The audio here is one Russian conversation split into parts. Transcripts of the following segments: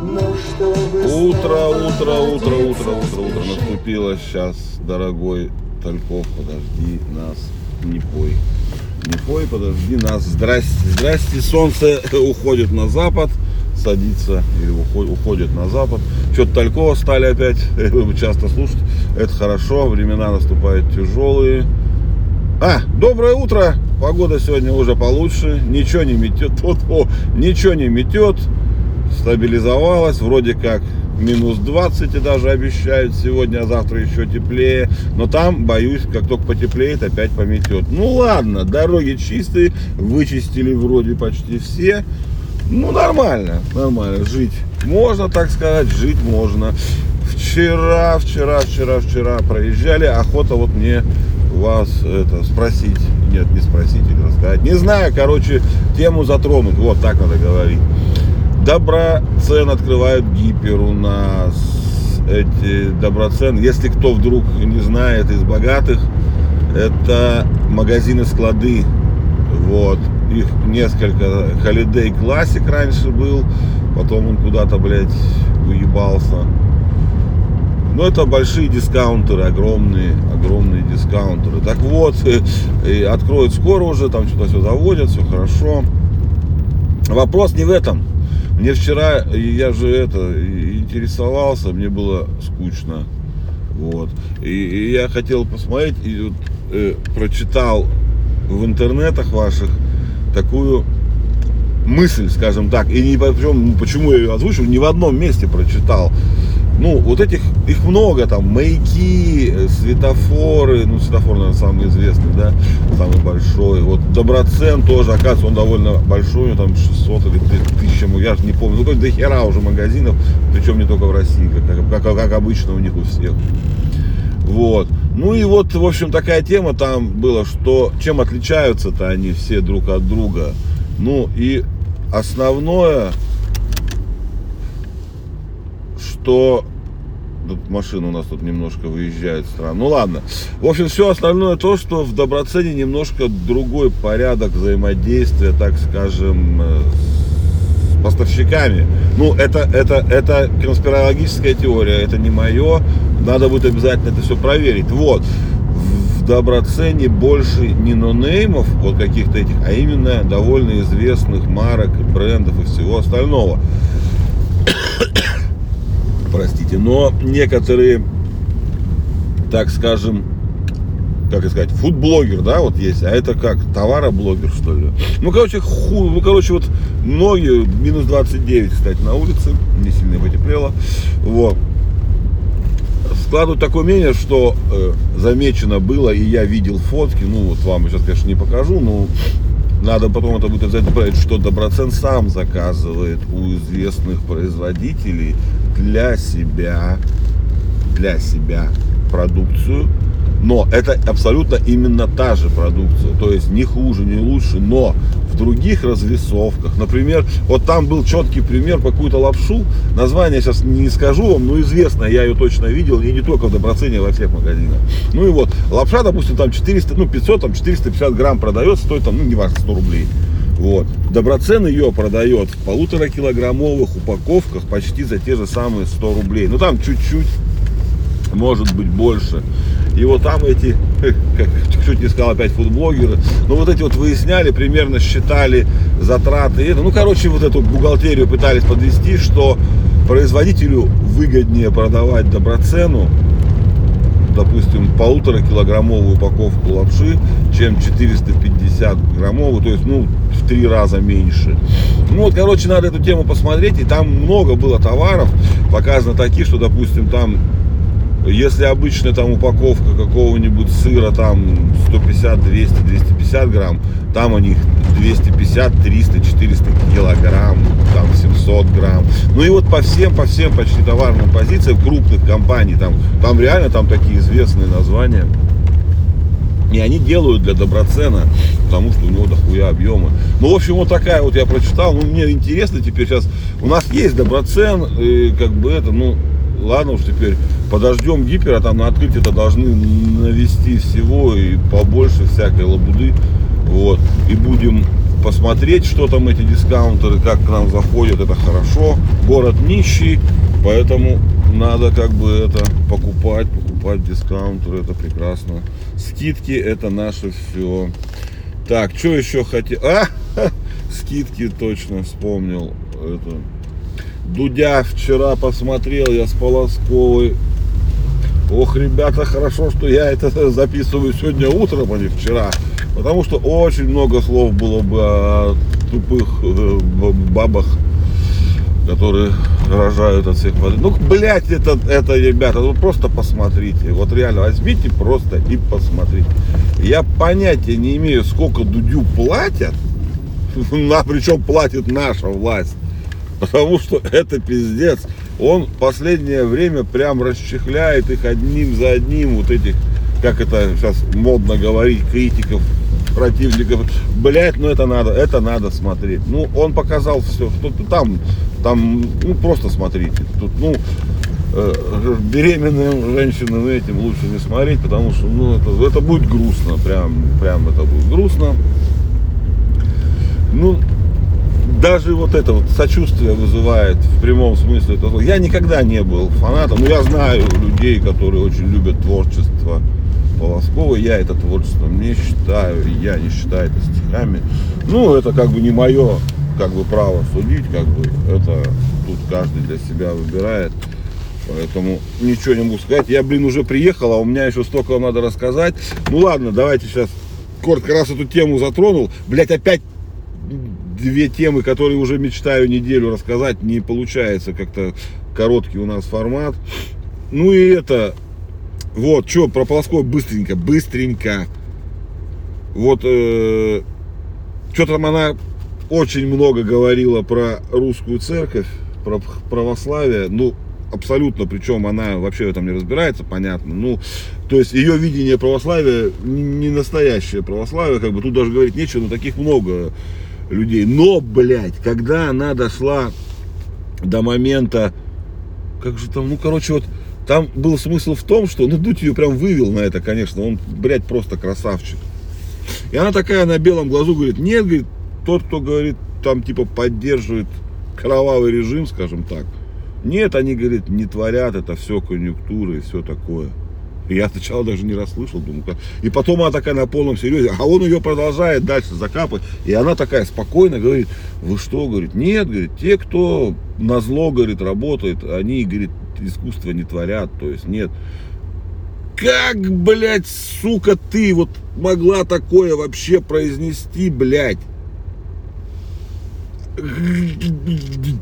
Утро, утро, утро, утро, утро, утро наступило. Сейчас, дорогой Тальков, подожди нас, не пой. Не пой, подожди нас. Здрасте, здрасте. Солнце уходит на запад, садится или уходит, на запад. Что-то Талькова стали опять часто слушать. Это хорошо, времена наступают тяжелые. А, доброе утро. Погода сегодня уже получше. Ничего не метет. Вот, о, ничего не метет. Стабилизовалась. Вроде как минус 20 и даже обещают сегодня, а завтра еще теплее. Но там, боюсь, как только потеплеет, опять пометет. Ну ладно, дороги чистые, вычистили вроде почти все. Ну нормально, нормально, жить можно, так сказать, жить можно. Вчера, вчера, вчера, вчера проезжали, охота вот мне вас это спросить, нет, не спросить или рассказать, не знаю, короче, тему затронуть, вот так надо говорить. Доброцен открывают гипер у нас, эти Доброцен, если кто вдруг не знает из богатых, это магазины-склады, вот, их несколько, Holiday Classic раньше был, потом он куда-то, блядь, выебался, но это большие дискаунтеры, огромные, огромные дискаунтеры. Так вот, и откроют скоро уже, там что-то все заводят, все хорошо. Вопрос не в этом. Мне вчера, я же это, интересовался, мне было скучно. Вот. И, и я хотел посмотреть, и вот, э, прочитал в интернетах ваших такую мысль, скажем так, и не причем, почему я ее озвучил, не в одном месте прочитал ну, вот этих, их много, там, маяки, э, светофоры, ну, светофор, наверное, самый известный, да, самый большой. Вот Доброцен тоже, оказывается, он довольно большой, там 600 или 1000, я же не помню, ну, какой-то хера уже магазинов, причем не только в России, как, как, как обычно у них у всех. Вот. Ну и вот, в общем, такая тема там была, что чем отличаются-то они все друг от друга. Ну и основное, что тут машина у нас тут немножко выезжает странно. Ну ладно. В общем, все остальное то, что в Доброцене немножко другой порядок взаимодействия, так скажем, э, с поставщиками. Ну, это, это, это конспирологическая теория, это не мое. Надо будет обязательно это все проверить. Вот. В Доброцене больше не нонеймов, вот каких-то этих, а именно довольно известных марок, брендов и всего остального простите, но некоторые, так скажем, как сказать, фудблогер, да, вот есть, а это как, товароблогер, что ли. Ну, короче, ху, ну, короче, вот многие, минус 29, кстати, на улице, не сильно потеплело, вот. Складывают такое мнение, что э, замечено было, и я видел фотки, ну, вот вам сейчас, конечно, не покажу, но надо потом это будет обязательно проверить, что Доброцен сам заказывает у известных производителей для себя, для себя продукцию. Но это абсолютно именно та же продукция. То есть не хуже, не лучше, но в других развесовках. Например, вот там был четкий пример по какую-то лапшу. Название сейчас не скажу вам, но известно, я ее точно видел, и не только в Доброцене, а во всех магазинах. Ну и вот, лапша, допустим, там 400, ну 500, там 450 грамм продается, стоит там, ну не важно, 100 рублей. Вот. Доброцен ее продает в полутора килограммовых упаковках почти за те же самые 100 рублей. Ну там чуть-чуть, может быть больше. И вот там эти, как чуть не сказал опять фудблогеры, ну вот эти вот выясняли, примерно считали затраты. Это, ну короче, вот эту бухгалтерию пытались подвести, что производителю выгоднее продавать доброцену допустим, полутора килограммовую упаковку лапши, чем 450 граммовую, то есть, ну, в три раза меньше. Ну, вот, короче, надо эту тему посмотреть, и там много было товаров, показано такие, что, допустим, там если обычно там упаковка какого-нибудь сыра там 150, 200, 250 грамм, там у них 250, 300, 400 килограмм, там 700 грамм. Ну и вот по всем, по всем почти товарным позициям крупных компаний, там, там реально там такие известные названия. И они делают для Доброцена, потому что у него дохуя объемы. Ну, в общем, вот такая вот я прочитал. Ну, мне интересно теперь сейчас. У нас есть Доброцен, и как бы это, ну, ладно уж теперь подождем гипера, там на открытие-то должны навести всего и побольше всякой лабуды. Вот. И будем посмотреть, что там эти дискаунтеры, как к нам заходят, это хорошо. Город нищий, поэтому надо как бы это покупать, покупать дискаунтеры, это прекрасно. Скидки это наше все. Так, что еще хотел? А, скидки точно вспомнил. Это. Дудя вчера посмотрел, я с Полосковой. Ох, ребята, хорошо, что я это записываю сегодня утром, а не вчера. Потому что очень много слов было бы о тупых э, бабах, которые рожают от всех воды. Ну, блядь, это, это, ребята, ну просто посмотрите. Вот реально, возьмите просто и посмотрите. Я понятия не имею, сколько Дудю платят. На, причем платит наша власть. Потому что это пиздец. Он последнее время прям расчехляет их одним за одним вот этих, как это сейчас модно говорить, критиков противников. Блять, ну это надо, это надо смотреть. Ну, он показал все, что там, там, ну просто смотрите. Тут, ну, э, беременным женщинам этим лучше не смотреть, потому что, ну, это, это будет грустно, прям, прям это будет грустно. Ну, даже вот это вот сочувствие вызывает в прямом смысле. Я никогда не был фанатом, но я знаю людей, которые очень любят творчество Полоскова. Я это творчеством не считаю, я не считаю это стихами. Ну, это как бы не мое как бы право судить, как бы это тут каждый для себя выбирает. Поэтому ничего не могу сказать. Я, блин, уже приехал, а у меня еще столько надо рассказать. Ну ладно, давайте сейчас коротко раз эту тему затронул. Блять, опять две темы, которые уже мечтаю неделю рассказать, не получается как-то короткий у нас формат. Ну и это, вот, что про Полоскова быстренько, быстренько. Вот, э, что там она очень много говорила про русскую церковь, про православие. Ну, абсолютно, причем она вообще в этом не разбирается, понятно. Ну, то есть ее видение православия не настоящее православие, как бы тут даже говорить нечего, но таких много людей. Но, блядь, когда она дошла до момента, как же там, ну, короче, вот там был смысл в том, что, ну, Дудь ее прям вывел на это, конечно, он, блядь, просто красавчик. И она такая на белом глазу говорит, нет, говорит, тот, кто говорит, там, типа, поддерживает кровавый режим, скажем так, нет, они, говорит, не творят, это все конъюнктура и все такое. Я сначала даже не расслышал, думаю, как... И потом она такая на полном серьезе, а он ее продолжает дальше закапывать. И она такая спокойно говорит, вы что, говорит, нет, говорит, те, кто на зло, говорит, работает, они, говорит, искусство не творят, то есть нет. Как, блядь, сука, ты вот могла такое вообще произнести, блядь?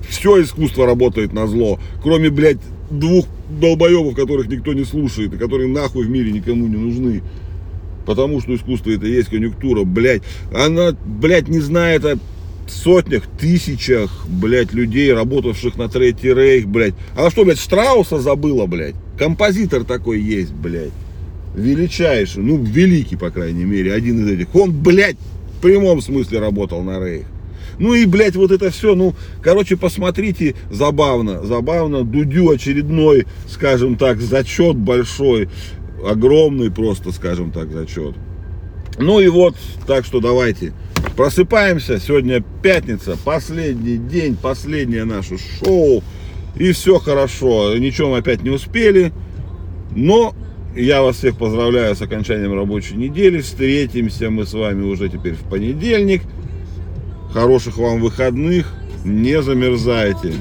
Все искусство работает на зло, кроме, блядь, двух долбоебов, которых никто не слушает, и которые нахуй в мире никому не нужны. Потому что искусство это есть конъюнктура, блядь. Она, блядь, не знает о сотнях, тысячах, блядь, людей, работавших на Третий Рейх, блядь. Она что, блядь, Штрауса забыла, блядь? Композитор такой есть, блядь. Величайший, ну, великий, по крайней мере, один из этих. Он, блядь, в прямом смысле работал на Рейх. Ну и, блядь, вот это все, ну, короче, посмотрите, забавно, забавно. Дудю очередной, скажем так, зачет большой, огромный просто, скажем так, зачет. Ну и вот, так что давайте, просыпаемся. Сегодня пятница, последний день, последнее наше шоу. И все хорошо, ничего мы опять не успели. Но я вас всех поздравляю с окончанием рабочей недели. Встретимся мы с вами уже теперь в понедельник. Хороших вам выходных. Не замерзайте.